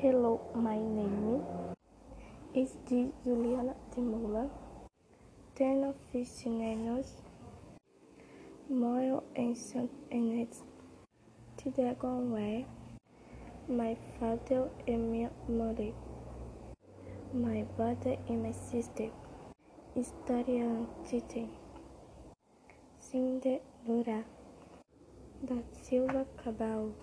Hello, my name is Juliana de Moura. fish 15 My Moro and St. Inês going where? My father and my mother. My brother and my sister. Historian teaching. Cinderela da Silva Cabal.